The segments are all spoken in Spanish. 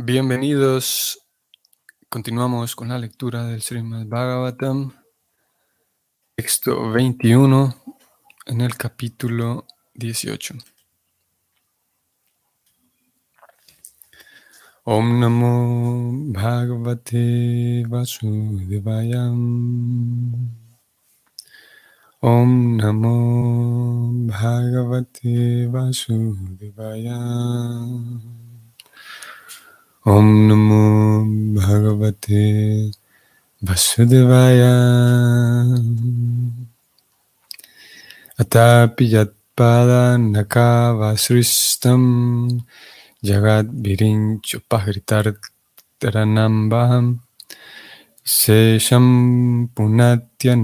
Bienvenidos. Continuamos con la lectura del Srimad Bhagavatam, texto 21, en el capítulo 18. Om Namo Bhagavate Vasudevayam. Om Namo Bhagavate Vasudevayam. Om Namo Bhagavate Vasudevaya Atapi Nakavasristam Jagat Virinchupahritar Taranambaham Sesham Punatya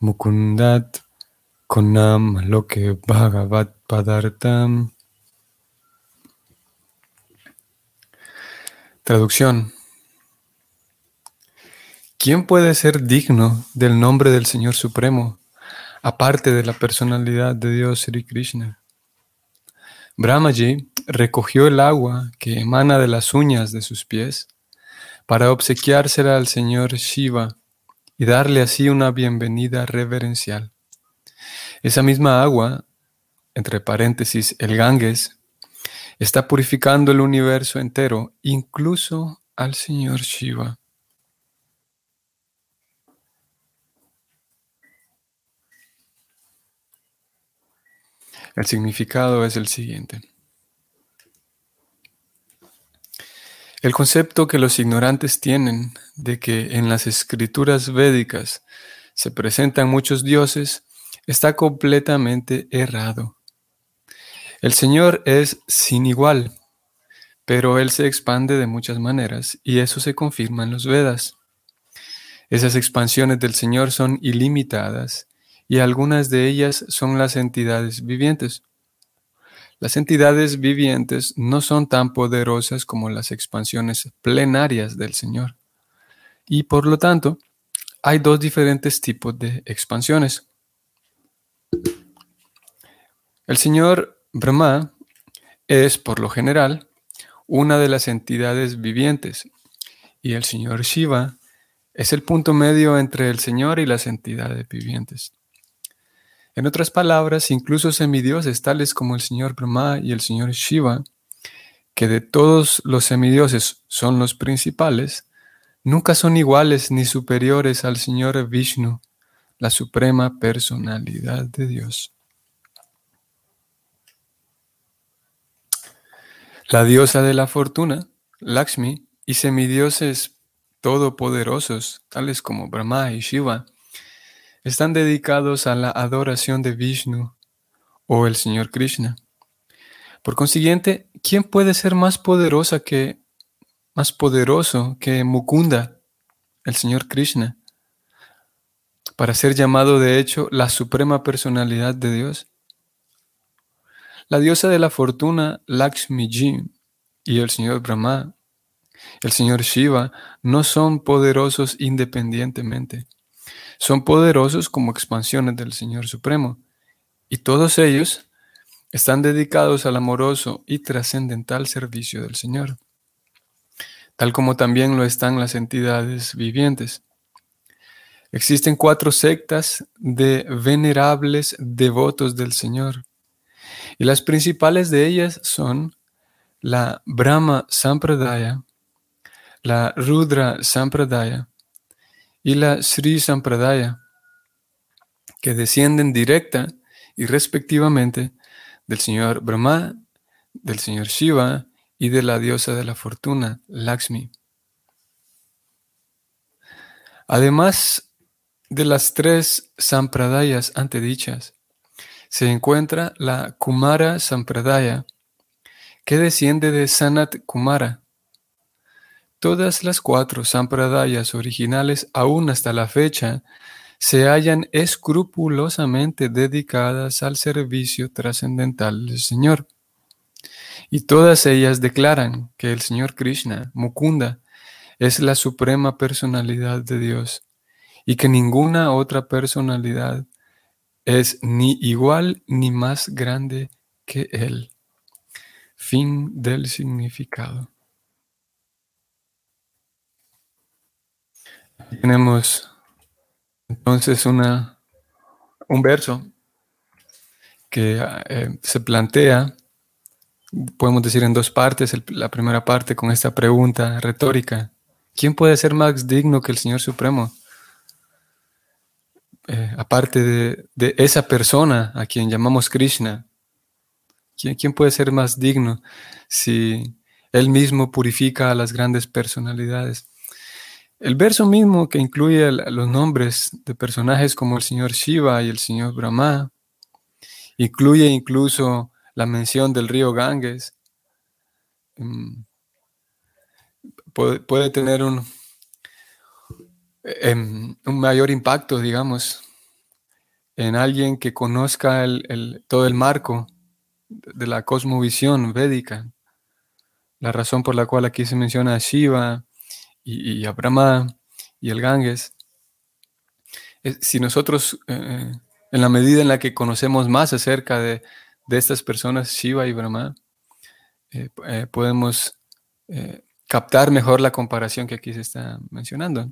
Mukundat Konam Loke Bhagavat Padartam Traducción. ¿Quién puede ser digno del nombre del Señor Supremo, aparte de la personalidad de Dios Sri Krishna? Brahmaji recogió el agua que emana de las uñas de sus pies para obsequiársela al Señor Shiva y darle así una bienvenida reverencial. Esa misma agua, entre paréntesis, el Ganges, está purificando el universo entero, incluso al Señor Shiva. El significado es el siguiente. El concepto que los ignorantes tienen de que en las escrituras védicas se presentan muchos dioses está completamente errado. El Señor es sin igual, pero Él se expande de muchas maneras y eso se confirma en los Vedas. Esas expansiones del Señor son ilimitadas y algunas de ellas son las entidades vivientes. Las entidades vivientes no son tan poderosas como las expansiones plenarias del Señor. Y por lo tanto, hay dos diferentes tipos de expansiones. El Señor Brahma es, por lo general, una de las entidades vivientes y el señor Shiva es el punto medio entre el Señor y las entidades vivientes. En otras palabras, incluso semidioses tales como el señor Brahma y el señor Shiva, que de todos los semidioses son los principales, nunca son iguales ni superiores al señor Vishnu, la suprema personalidad de Dios. La diosa de la fortuna, Lakshmi, y semidioses todopoderosos, tales como Brahma y Shiva, están dedicados a la adoración de Vishnu o el Señor Krishna. Por consiguiente, ¿quién puede ser más poderosa que más poderoso que Mukunda, el Señor Krishna, para ser llamado de hecho la suprema personalidad de Dios? La diosa de la fortuna, Lakshmiji, y el señor Brahma, el señor Shiva, no son poderosos independientemente. Son poderosos como expansiones del Señor Supremo. Y todos ellos están dedicados al amoroso y trascendental servicio del Señor, tal como también lo están las entidades vivientes. Existen cuatro sectas de venerables devotos del Señor y las principales de ellas son la Brahma Sampradaya, la Rudra Sampradaya y la Sri Sampradaya, que descienden directa y respectivamente del señor Brahma, del señor Shiva y de la diosa de la fortuna, Lakshmi. Además de las tres sampradayas antedichas, se encuentra la Kumara Sampradaya, que desciende de Sanat Kumara. Todas las cuatro Sampradayas originales, aún hasta la fecha, se hallan escrupulosamente dedicadas al servicio trascendental del Señor. Y todas ellas declaran que el Señor Krishna, Mukunda, es la suprema personalidad de Dios y que ninguna otra personalidad es ni igual ni más grande que Él. Fin del significado. tenemos entonces una, un verso que eh, se plantea, podemos decir en dos partes, la primera parte con esta pregunta retórica, ¿quién puede ser más digno que el Señor Supremo? Eh, aparte de, de, esa persona a quien llamamos Krishna, ¿quién, ¿quién puede ser más digno si él mismo purifica a las grandes personalidades? El verso mismo que incluye los nombres de personajes como el señor Shiva y el señor Brahma, incluye incluso la mención del río Ganges, mm, puede, tener un, un mayor impacto, digamos, en alguien que conozca todo el marco de la cosmovisión védica. La razón por la cual aquí se menciona a Shiva, y, Abraham y el Ganges, si nosotros, eh, en la medida en la que conocemos más acerca de, estas personas, Shiva y Brahma, eh, eh, podemos captar mejor la comparación que aquí se está mencionando.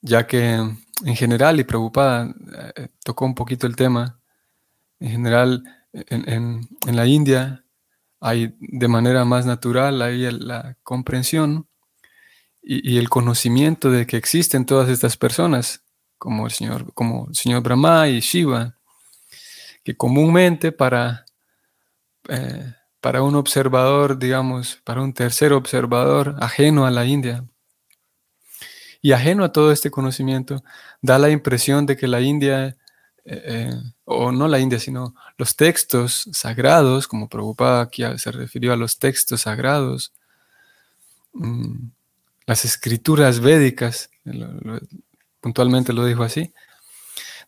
Ya que en general, y preocupada, tocó un poquito el tema, en general en la India hay de manera más natural la comprensión y, el conocimiento de que existen todas estas personas, como el señor, como el señor Brahma y Shiva, que comúnmente para, eh, para un observador, digamos, para un tercer observador ajeno a la India, y ajeno a todo este conocimiento, da la impresión de que la India eh, eh, o no la India, sino los textos sagrados, como Prabhupada aquí se refirió a los textos sagrados, mm, las escrituras védicas, puntualmente lo dijo así,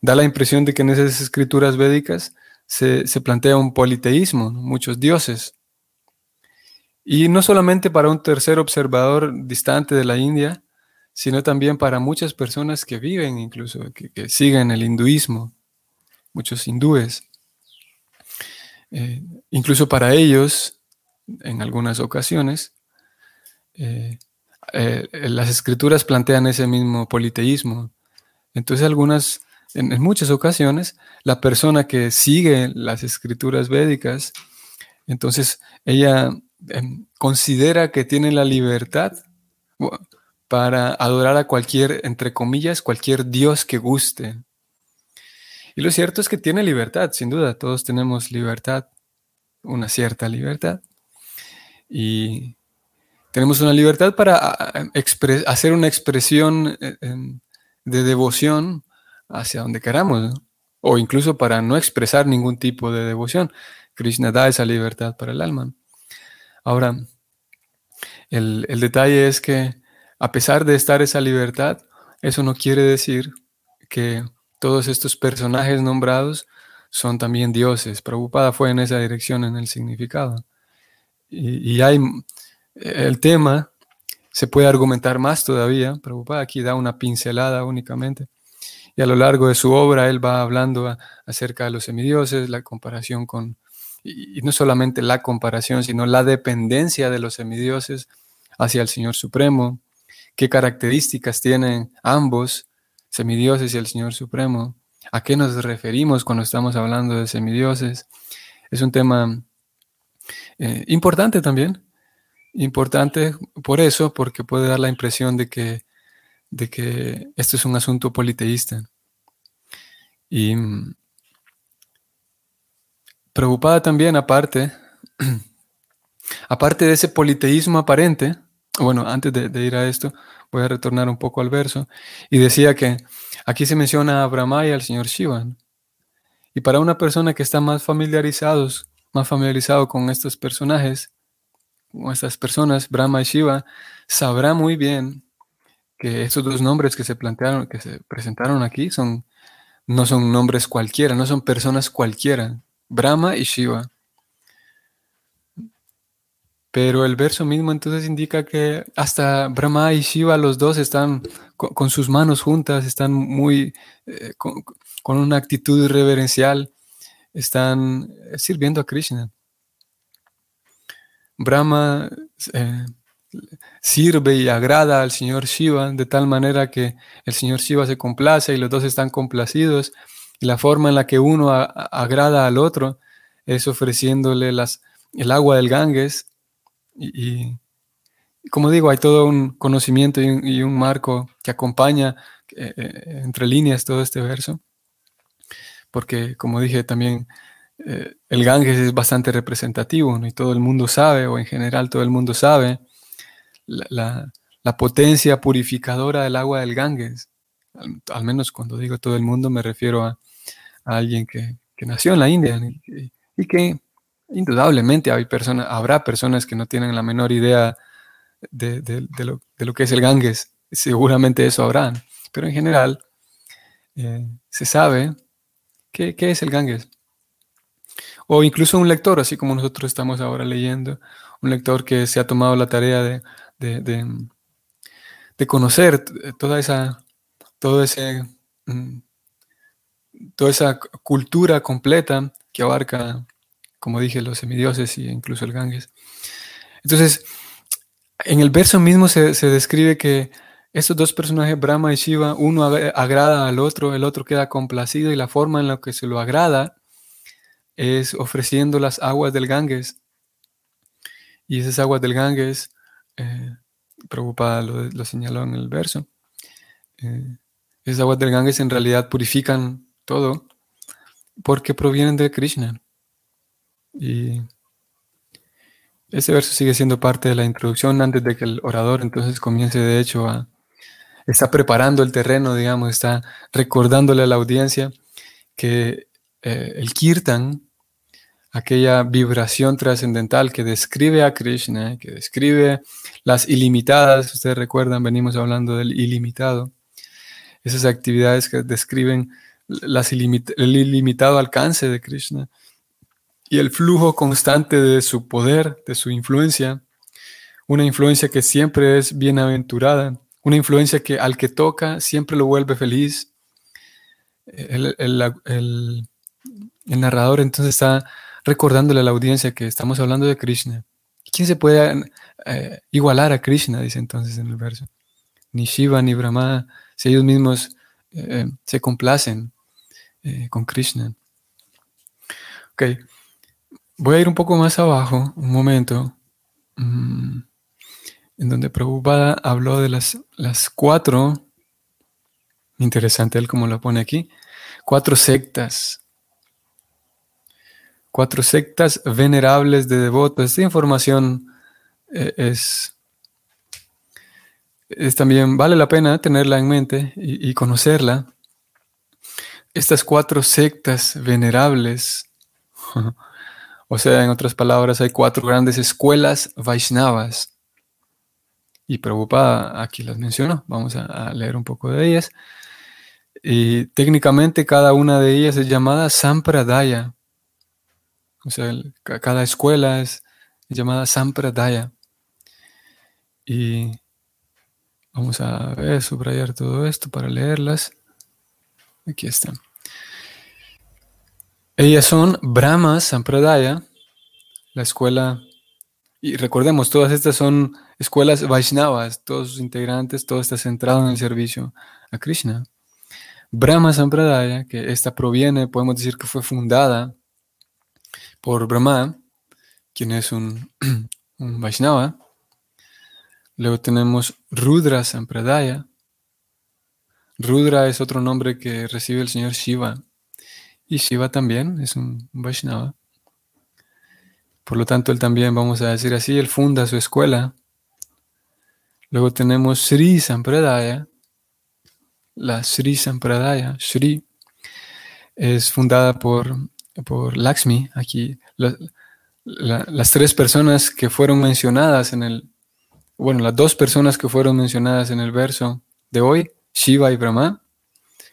da la impresión de que en esas escrituras védicas se, plantea un politeísmo, muchos dioses. Y no solamente para un tercer observador distante de la India, sino también para muchas personas que viven incluso, que siguen el hinduismo muchos hindúes. Eh, incluso para ellos, en algunas ocasiones, eh, eh, las escrituras plantean ese mismo politeísmo. Entonces, algunas, en, muchas ocasiones, la persona que sigue las escrituras védicas, entonces ella em, considera que tiene la libertad para adorar a cualquier, entre comillas, cualquier dios que guste. Y lo cierto es que tiene libertad, sin duda, todos tenemos libertad, una cierta libertad. Y tenemos una libertad para hacer una expresión eh, de devoción hacia donde queramos, o incluso para no expresar ningún tipo de devoción. Krishna da esa libertad para el alma. Ahora, el, el detalle es que a pesar de estar esa libertad, eso no quiere decir que todos estos personajes nombrados son también dioses. Prabhupada fue en esa dirección en el significado. Y, hay el tema, se puede argumentar más todavía. Prabhupada aquí da una pincelada únicamente. Y a lo largo de su obra él va hablando acerca de los semidioses, la comparación con, y no solamente la comparación, sino la dependencia de los semidioses hacia el Señor Supremo, qué características tienen ambos semidioses y el Señor Supremo. ¿A qué nos referimos cuando estamos hablando de semidioses? Es un tema eh, importante también. Importante por eso, porque puede dar la impresión de que, de que esto es un asunto politeísta. Y mm, preocupada también, aparte, aparte de ese politeísmo aparente, bueno, antes de ir a esto, Voy a retornar un poco al verso. Y decía que aquí se menciona a Brahma y al señor Shiva. Y para una persona que está más familiarizados, más familiarizado con estos personajes, con estas personas, Brahma y Shiva, sabrá muy bien que estos dos nombres que se plantearon, que se presentaron aquí, son, no son nombres cualquiera, no son personas cualquiera. Brahma y Shiva. Pero el verso mismo entonces indica que hasta Brahma y Shiva, los dos están con, sus manos juntas, están muy, eh, con, una actitud reverencial, están sirviendo a Krishna. Brahma eh, sirve y agrada al señor Shiva de tal manera que el señor Shiva se complace y los dos están complacidos. Y la forma en la que uno agrada al otro es ofreciéndole las, el agua del Ganges. Y, como digo, hay todo un conocimiento y un, marco que acompaña eh, eh, entre líneas todo este verso. Porque, como dije, también eh, el Ganges es bastante representativo y todo el mundo sabe, o en general todo el mundo sabe, la, potencia purificadora del agua del Ganges. Al, menos cuando digo todo el mundo me refiero a, alguien que, nació en la India y, que indudablemente hay habrá personas que no tienen la menor idea de, lo, que es el Ganges. Seguramente eso habrán, pero en general eh, se sabe qué, qué es el Ganges. O incluso un lector, así como nosotros estamos ahora leyendo, un lector que se ha tomado la tarea de, de, conocer toda esa, todo ese, mm, toda esa cultura completa que abarca, como dije, los semidioses e incluso el Ganges. Entonces, en el verso mismo se, describe que estos dos personajes, Brahma y Shiva, uno agrada al otro, el otro queda complacido y la forma en la que se lo agrada es ofreciendo las aguas del Ganges. Y esas aguas del Ganges eh, lo, señaló en el verso. Eh, esas aguas del Ganges en realidad purifican todo porque provienen de Krishna. Y ese verso sigue siendo parte de la introducción antes de que el orador entonces comience de hecho a... Está preparando el terreno, digamos, está recordándole a la audiencia que eh, el kirtan aquella vibración trascendental que describe a Krishna, que describe las ilimitadas, ustedes recuerdan, venimos hablando del ilimitado, esas actividades que describen el ilimitado alcance de Krishna y el flujo constante de su poder, de su influencia, una influencia que siempre es bienaventurada, una influencia que al que toca siempre lo vuelve feliz. El, el narrador entonces está recordándole a la audiencia que estamos hablando de Krishna. ¿Quién se puede eh, igualar a Krishna? Dice entonces en el verso. Ni Shiva ni Brahma, si ellos mismos eh, se complacen eh, con Krishna. Ok, voy a ir un poco más abajo, un momento, mm, en donde Prabhupada habló de las, las cuatro, interesante él como lo pone aquí, cuatro sectas cuatro sectas venerables de devotos. Esta información eh, es, es, también, vale la pena tenerla en mente y, conocerla. Estas cuatro sectas venerables, o sea, en otras palabras, hay cuatro grandes escuelas Vaishnavas. Y Prabhupada aquí las mencionó, vamos a leer un poco de ellas. Y técnicamente cada una de ellas es llamada Sampradaya. O sea, cada escuela es llamada Sampradaya. Y vamos a subrayar todo esto para leerlas. Aquí están. Ellas son Brahma Sampradaya, la escuela, y recordemos, todas estas son escuelas Vaishnavas, todos sus integrantes, todo está centrado en el servicio a Krishna. Brahma Sampradaya, que esta proviene, podemos decir que fue fundada por Brahma, quien es un, Vaishnava. Luego tenemos Rudra Sampradaya. Rudra es otro nombre que recibe el señor Shiva. Y Shiva también es un Vaishnava. Por lo tanto, él también, vamos a decir así, él funda su escuela. Luego tenemos Sri Sampradaya. La Sri Sampradaya, Sri, es fundada por por Lakshmi, aquí las tres personas que fueron mencionadas en el, bueno, las dos personas que fueron mencionadas en el verso de hoy, Shiva y Brahma,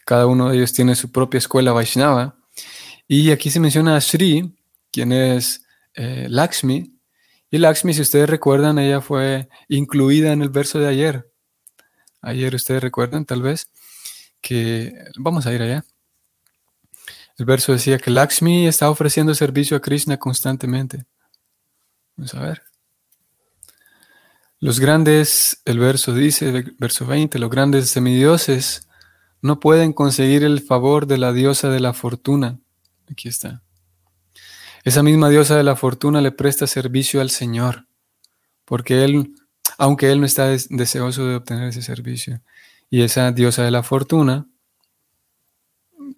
cada uno de ellos tiene su propia escuela Vaishnava, y aquí se menciona a Sri, quien es eh, Lakshmi, y Lakshmi, si ustedes recuerdan, ella fue incluida en el verso de ayer. Ayer ustedes recuerdan, tal vez, que vamos a ir allá. El verso decía que Lakshmi está ofreciendo servicio a Krishna constantemente. Vamos a ver. Los grandes, el verso dice, verso 20, los grandes semidioses no pueden conseguir el favor de la diosa de la fortuna. Aquí está. Esa misma diosa de la fortuna le presta servicio al Señor, porque él, aunque él no está deseoso de obtener ese servicio. Y esa diosa de la fortuna,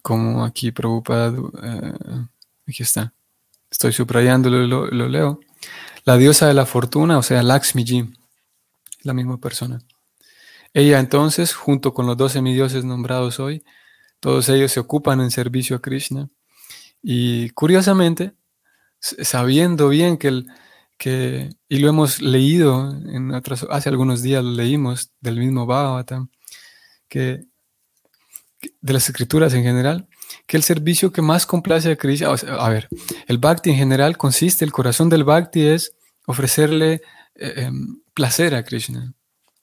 como aquí preocupada, eh, aquí está, estoy subrayándolo, lo, lo leo. La diosa de la fortuna, o sea, Lakshmiji, la misma persona. Ella entonces, junto con los dos semidioses nombrados hoy, todos ellos se ocupan en servicio a Krishna. Y curiosamente, sabiendo bien que, el, que y lo hemos leído, en otras, hace algunos días lo leímos del mismo Bhagavatam, que, de las escrituras en general, que el servicio que más complace a Krishna, a ver, el bhakti en general consiste, el corazón del bhakti es ofrecerle eh, em, placer a Krishna,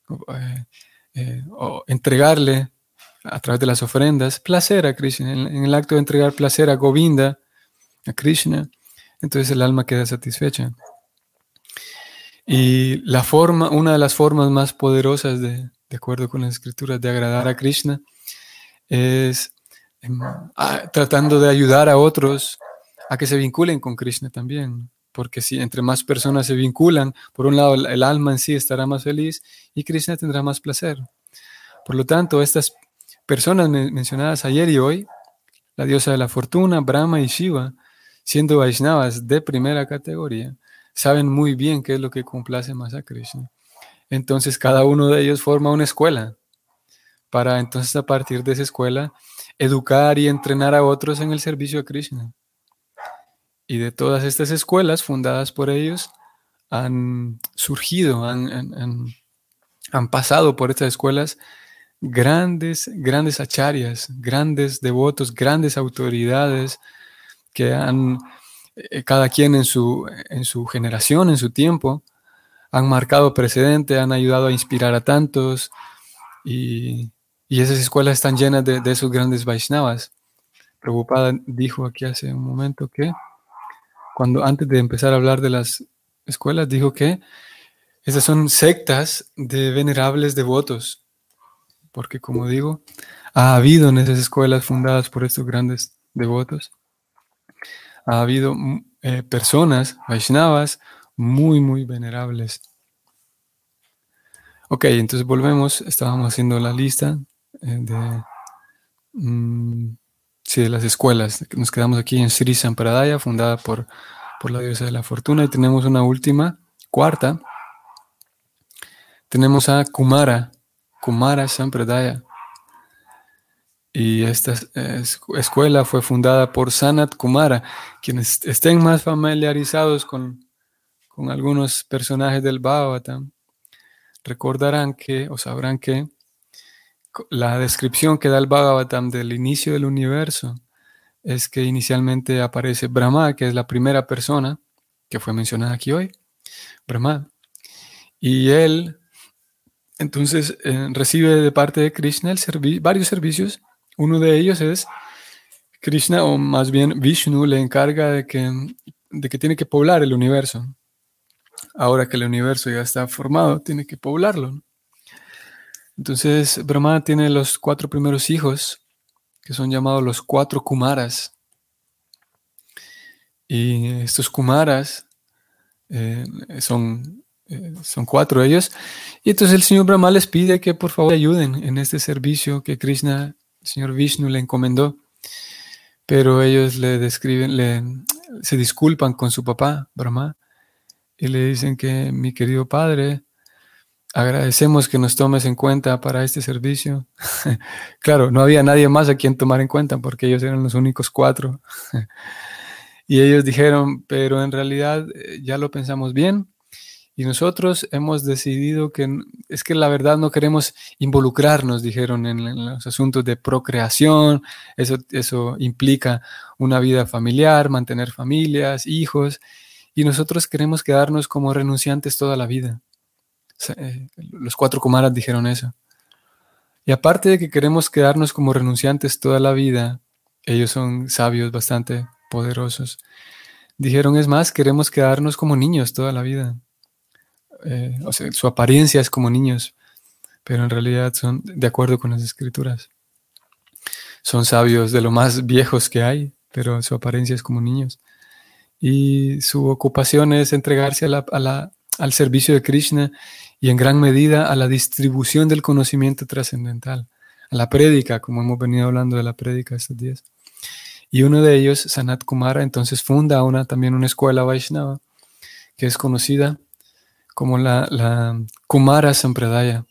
eh, eh, o entregarle a través de las ofrendas placer a Krishna, en, el acto de entregar placer a Govinda, a Krishna, entonces el alma queda satisfecha. Y la forma, una de las formas más poderosas de, de acuerdo con las escrituras, de agradar a Krishna, es em, tratando de ayudar a otros a que se vinculen con Krishna también porque si entre más personas se vinculan, por un lado el, alma en sí estará más feliz y Krishna tendrá más placer. Por lo tanto, estas personas mencionadas ayer y hoy, la diosa de la fortuna, Brahma y Shiva, siendo Vaishnavas de primera categoría, saben muy bien qué es lo que complace más a Krishna. Entonces cada uno de ellos forma una escuela para entonces a partir de esa escuela educar y entrenar a otros en el servicio a Krishna. Y de todas estas escuelas fundadas por ellos han surgido, han, pasado por estas escuelas grandes, grandes acharyas, grandes devotos, grandes autoridades que han, eh, cada quien en su, en su generación, en su tiempo, han marcado precedente, han ayudado a inspirar a tantos y, esas escuelas están llenas de, de esos grandes Vaishnavas. Preocupada dijo aquí hace un momento que cuando antes de empezar a hablar de las escuelas, dijo que esas son sectas de venerables devotos, porque como digo, ha habido en esas escuelas fundadas por estos grandes devotos, ha habido mm, eh, personas, Vaishnavas, muy, muy venerables. Ok, entonces volvemos, estábamos haciendo la lista eh, de... Mm, de las escuelas. Nos quedamos aquí en Sri Sampradaya, fundada por, por la diosa de la fortuna. Y tenemos una última, cuarta. Tenemos a Kumara, Kumara Sampradaya. Y esta escuela fue fundada por Sanat Kumara. Quienes estén más familiarizados con, con algunos personajes del Bhagavatam, recordarán que, o sabrán que, la descripción que da el Bhagavatam del inicio del universo es que inicialmente aparece Brahma, que es la primera persona que fue mencionada aquí hoy, Brahma. Y él entonces eh, recibe de parte de Krishna varios servicios. Uno de ellos es Krishna, o más bien Vishnu, le encarga de que, de que tiene que poblar el universo. Ahora que el universo ya está formado, tiene que poblarlo. Entonces, Brahma tiene los cuatro primeros hijos, que son llamados los cuatro Kumaras. Y estos Kumaras eh, son, eh, son cuatro ellos. Y entonces el señor Brahma les pide que por favor ayuden en este servicio que Krishna, el señor Vishnu, le encomendó. Pero ellos le describen, le, se disculpan con su papá, Brahma, y le dicen que mi querido padre, Agradecemos que nos tomes en cuenta para este servicio. claro, no había nadie más a quien tomar en cuenta porque ellos eran los únicos cuatro. y ellos dijeron, pero en realidad eh, ya lo pensamos bien y nosotros hemos decidido que es que la verdad no queremos involucrarnos, dijeron, en, los asuntos de procreación. Eso, eso implica una vida familiar, mantener familias, hijos. Y nosotros queremos quedarnos como renunciantes toda la vida. Eh, los cuatro Kumaras dijeron eso. Y aparte de que queremos quedarnos como renunciantes toda la vida, ellos son sabios bastante poderosos. Dijeron, es más, queremos quedarnos como niños toda la vida. Eh, su apariencia es como niños, pero en realidad son de acuerdo con las escrituras. Son sabios de lo más viejos que hay, pero su apariencia es como niños. Y su ocupación es entregarse al servicio de Krishna y en gran medida a la distribución del conocimiento trascendental, a la prédica, como hemos venido hablando de la prédica estos días. Y uno de ellos, Sanat Kumara, entonces funda una, también una escuela Vaishnava, que es conocida como la, la Kumara Sampradaya.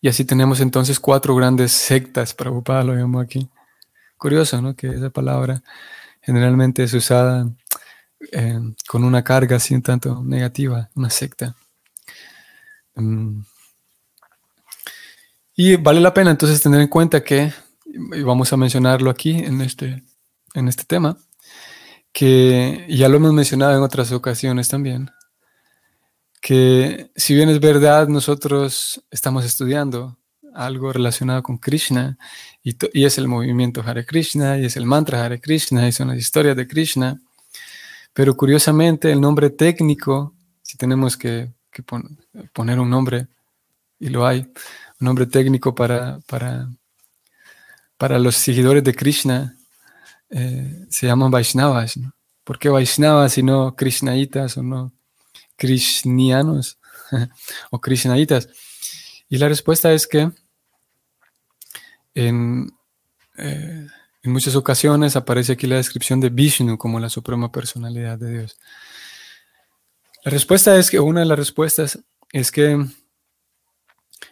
Y así tenemos entonces cuatro grandes sectas, Prabhupada lo llamo aquí. Curioso, ¿no? Que esa palabra generalmente es usada eh, con una carga así un tanto negativa, una secta. Mm. Y vale la pena entonces tener en cuenta que, y vamos a mencionarlo aquí en este, en este tema, que ya lo hemos mencionado en otras ocasiones también, que si bien es verdad, nosotros estamos estudiando algo relacionado con Krishna y, y, es el movimiento Hare Krishna y es el mantra Hare Krishna y son las historias de Krishna, pero curiosamente el nombre técnico, si tenemos que que poner un nombre, y lo hay, un nombre técnico para, para, para los seguidores de Krishna, eh, se llaman Vaishnavas. ¿Por qué Vaishnavas y no Krishnaitas o no Krishnianos o Krishnaitas? Y la respuesta es que en, eh, en muchas ocasiones aparece aquí la descripción de Vishnu como la suprema personalidad de Dios. La respuesta es que una de las respuestas es que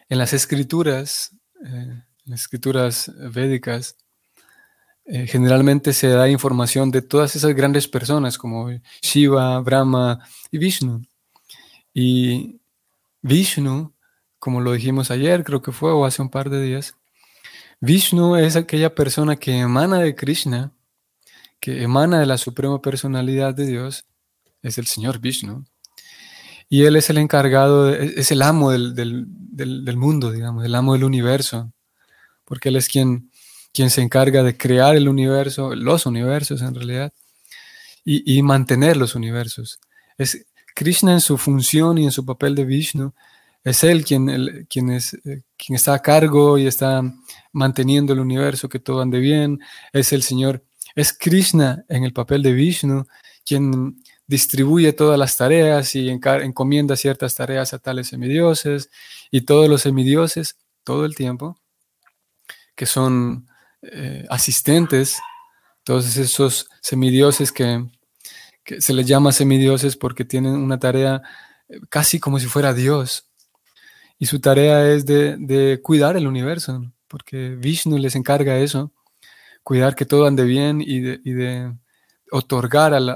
en las escrituras, eh, en las escrituras védicas, eh, generalmente se da información de todas esas grandes personas como Shiva, Brahma y Vishnu. Y Vishnu, como lo dijimos ayer, creo que fue o hace un par de días, Vishnu es aquella persona que emana de Krishna, que emana de la suprema personalidad de Dios, es el Señor Vishnu. Y Él es el encargado, es el amo del, mundo, digamos, el amo del universo, porque Él es quien, quien se encarga de crear el universo, los universos en realidad, y, mantener los universos. Es Krishna en su función y en su papel de Vishnu, es Él quien, quien, es, eh, quien está a cargo y está manteniendo el universo, que todo ande bien, es el Señor, es Krishna en el papel de Vishnu, quien distribuye todas las tareas y encomienda ciertas tareas a tales semidioses y todos los semidioses todo el tiempo, que son eh, asistentes, todos esos semidioses que, se les llama semidioses porque tienen una tarea eh, casi como si fuera Dios. Y su tarea es de, cuidar el universo, porque Vishnu les encarga eso, cuidar que todo ande bien y de, otorgar al,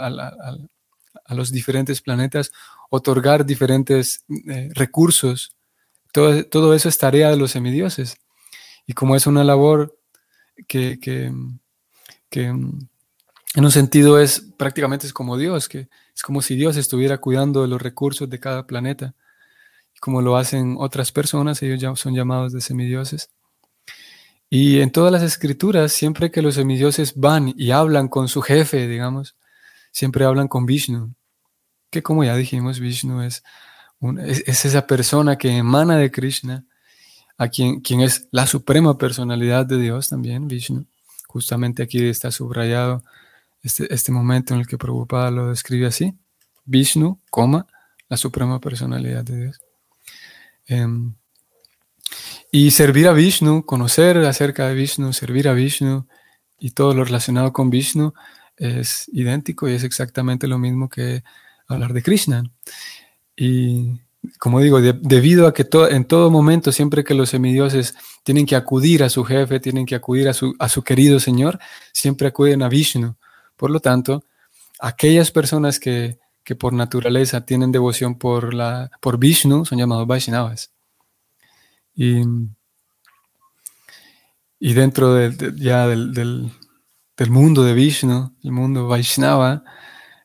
a los diferentes planetas, otorgar diferentes eh, recursos. Todo, todo, eso es tarea de los semidioses. Y como es una labor que, que, en un sentido es prácticamente es como Dios, que es como si Dios estuviera cuidando de los recursos de cada planeta. Como lo hacen otras personas, ellos son llamados de semidioses. Y en todas las escrituras, siempre que los semidioses van y hablan con su jefe, digamos, siempre hablan con Vishnu que como ya dijimos, Vishnu es, es, esa persona que emana de Krishna, a quien, quien es la suprema personalidad de Dios también, Vishnu. Justamente aquí está subrayado este, este momento en el que Prabhupada lo describe así. Vishnu, coma, la suprema personalidad de Dios. Em, y servir a Vishnu, conocer acerca de Vishnu, servir a Vishnu y todo lo relacionado con Vishnu es idéntico y es exactamente lo mismo que hablar de Krishna. Y como digo, debido a que en todo momento, siempre que los semidioses tienen que acudir a su jefe, tienen que acudir a su, a su querido Señor, siempre acuden a Vishnu. Por lo tanto, aquellas personas que, que por naturaleza tienen devoción por, la, por Vishnu son llamados Vaishnavas. Y, y dentro de, ya del, del, mundo de Vishnu, el mundo Vaishnava,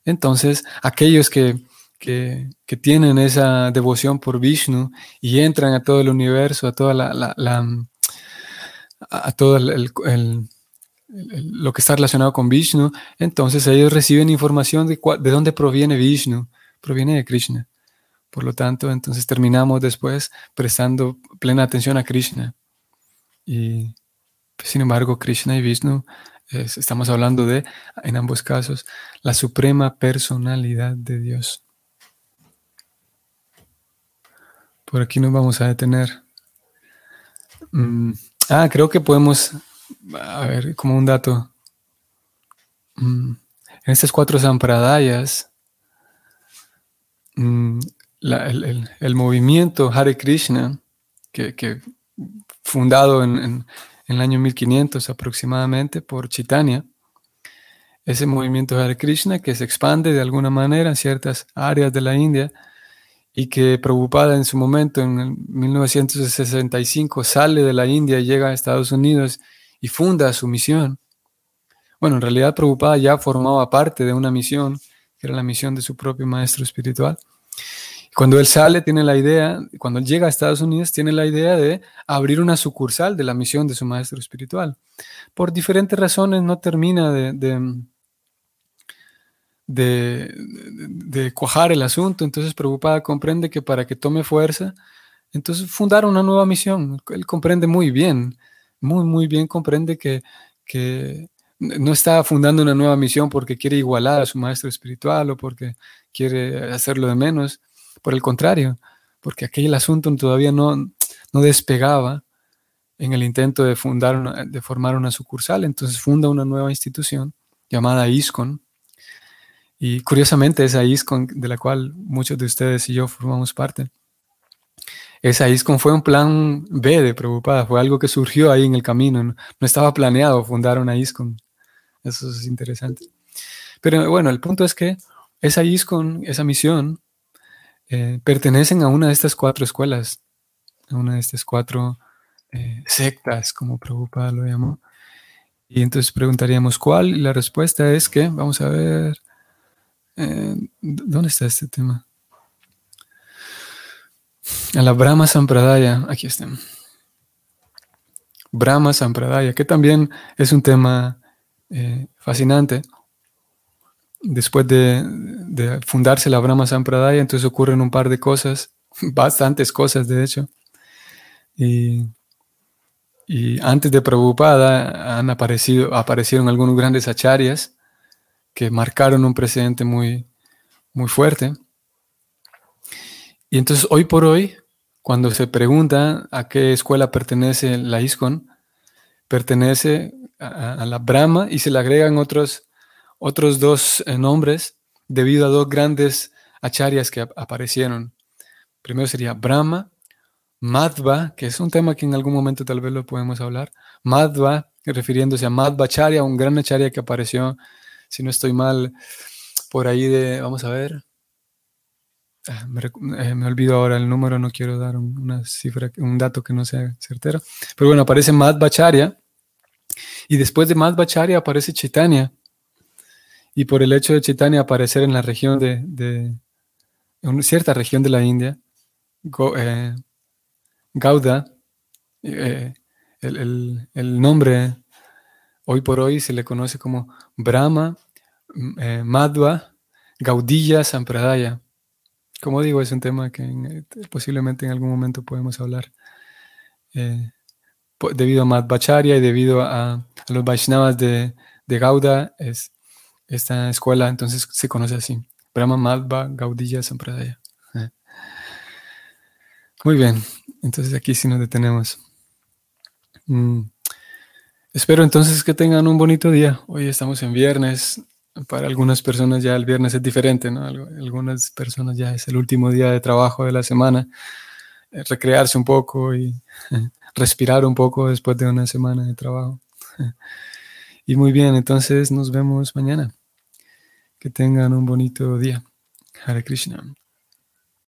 entonces, aquellos que, tienen esa devoción por Vishnu y entran a todo el universo, a toda la, a todo el, lo que está relacionado con Vishnu, entonces ellos reciben información de, de dónde proviene Vishnu, proviene de Krishna. Por lo tanto, entonces terminamos después prestando plena atención a Krishna. Y sin embargo, Krishna y Vishnu, estamos hablando de, en ambos casos, la suprema personalidad de Dios. Por aquí nos vamos a detener. Mm, ah, creo que podemos, a ver, como un dato. Mm, en estas cuatro sampradayas, mm, el, movimiento Hare Krishna, que, fundado en, el año 1500 aproximadamente por Chaitanya, ese movimiento Hare Krishna que se expande de alguna manera en ciertas áreas de la India y que Prabhupada en su momento, en 1965, sale de la India y llega a Estados Unidos y funda su misión. Bueno, en realidad Prabhupada ya formaba parte de una misión, que era la misión de su propio maestro espiritual. Cuando él sale, tiene la idea, cuando él llega a Estados Unidos, tiene la idea de abrir una sucursal de la misión de su maestro espiritual. Por diferentes razones no termina de, de, cuajar el asunto, entonces Preocupada comprende que para que tome fuerza, entonces fundar una nueva misión. Él comprende muy bien, muy, muy bien comprende que, que no está fundando una nueva misión porque quiere igualar a su maestro espiritual o porque quiere hacerlo de menos por el contrario, porque aquel asunto todavía no, no despegaba en el intento de, fundar de formar una sucursal, entonces funda una nueva institución llamada ISCON. Y curiosamente esa ISCON, de la cual muchos de ustedes y yo formamos parte, esa ISCON fue un plan B de Preocupada, fue algo que surgió ahí en el camino, no, estaba planeado fundar una ISCON. Eso es interesante. Pero bueno, el punto es que esa ISCON, esa misión, eh, pertenecen a una de estas cuatro escuelas, a una de estas cuatro eh, sectas, como Prabhupada lo llamó. Y entonces preguntaríamos cuál, y la respuesta es que, vamos a ver, eh, ¿dónde está este tema? A la Brahma Sampradaya, aquí está. Brahma Sampradaya, que también es un tema fascinante después de, fundarse la Brahma Sampradaya, entonces ocurren un par de cosas, bastantes cosas de hecho. Y, antes de Prabhupada han aparecido, aparecieron algunos grandes acharyas que marcaron un precedente muy, muy fuerte. Y entonces hoy por hoy, cuando se pregunta a qué escuela pertenece la ISKCON, pertenece a, a la Brahma y se le agregan otros otros dos eh, nombres debido a dos grandes acharyas que aparecieron. Primero sería Brahma, Madhva, que es un tema que en algún momento tal vez lo podemos hablar. Madhva, refiriéndose a Madhvacharya, un gran acharya que apareció, si no estoy mal, por ahí de, vamos a ver, ah, eh, me, olvido ahora el número, no quiero dar una cifra, un dato que no sea certero. Pero bueno, aparece Madhvacharya. Y después de Madhvacharya aparece Chaitanya y por el hecho de Chaitanya aparecer en la región de, en cierta región de la India, eh, Gauda, eh, el, nombre hoy por hoy se le conoce como Brahma, mm, Madhva, Gaudilla, Sampradaya. Como digo, es un tema que posiblemente en algún momento podemos hablar. debido a Madhvacharya y debido a, los Vaishnavas de, de Gauda, es, esta escuela entonces se conoce así, Brahma Madhva Gaudilla Sampradaya. Eh. Muy bien, entonces aquí sí nos detenemos. Mm. Espero entonces que tengan un bonito día. Hoy estamos en viernes. Para algunas personas ya el viernes es diferente, ¿no? Algunas personas ya es el último día de trabajo de la semana. Eh, recrearse un poco y respirar un poco después de una semana de trabajo. Y muy bien, entonces nos vemos mañana. Que tengan un bonito día. Hare Krishna.